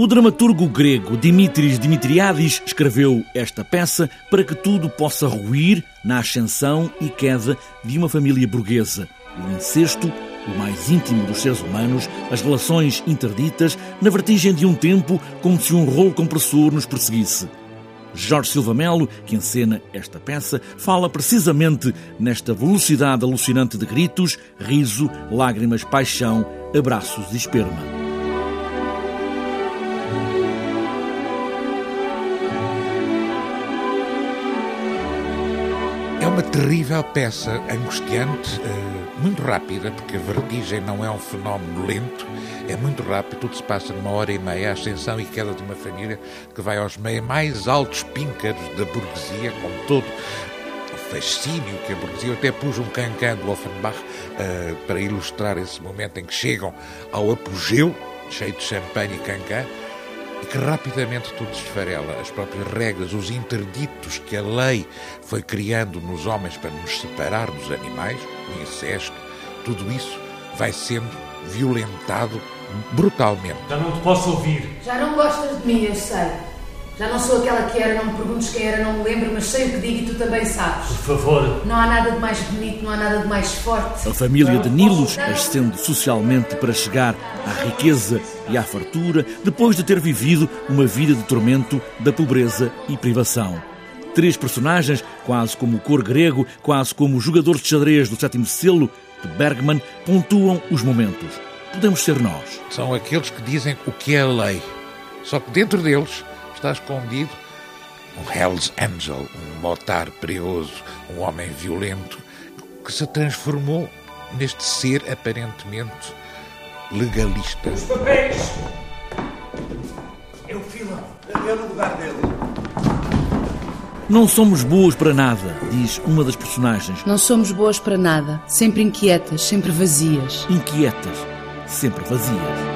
O dramaturgo grego Dimitris Dimitriadis escreveu esta peça para que tudo possa ruir na ascensão e queda de uma família burguesa. O incesto, o mais íntimo dos seres humanos, as relações interditas, na vertigem de um tempo como se um rolo compressor nos perseguisse. Jorge Silva Melo, que encena esta peça, fala precisamente nesta velocidade alucinante de gritos, riso, lágrimas, paixão, abraços e esperma. É uma terrível peça, angustiante, eh, muito rápida, porque a vertigem não é um fenómeno lento, é muito rápido, tudo se passa numa hora e meia, a ascensão e queda de uma família que vai aos mais altos píncaros da burguesia, com todo o fascínio que a burguesia. Eu até pus um cancan do Offenbach uh, para ilustrar esse momento em que chegam ao apogeu, cheio de champanhe e cancan e que rapidamente tudo se esfarela. As próprias regras, os interditos que a lei foi criando nos homens para nos separar dos animais, o incesto, tudo isso vai sendo violentado brutalmente. Já não te posso ouvir. Já não gostas de mim, eu sei. Já não sou aquela que era, não me perguntes quem era, não me lembro, mas sei o que digo e tu também sabes. Por favor. Não há nada de mais bonito, não há nada de mais forte. A família de Nilos ascende socialmente para chegar à riqueza e à fartura, depois de ter vivido uma vida de tormento, da pobreza e privação. Três personagens, quase como o cor grego, quase como o jogador de xadrez do sétimo selo de Bergman, pontuam os momentos. Podemos ser nós. São aqueles que dizem o que é a lei. Só que dentro deles está escondido um Hells Angel, um motar perigoso, um homem violento, que se transformou neste ser aparentemente legalista. Os papéis! Eu fila. Eu no lugar dele. Não somos boas para nada, diz uma das personagens. Não somos boas para nada, sempre inquietas, sempre vazias. Inquietas, sempre vazias.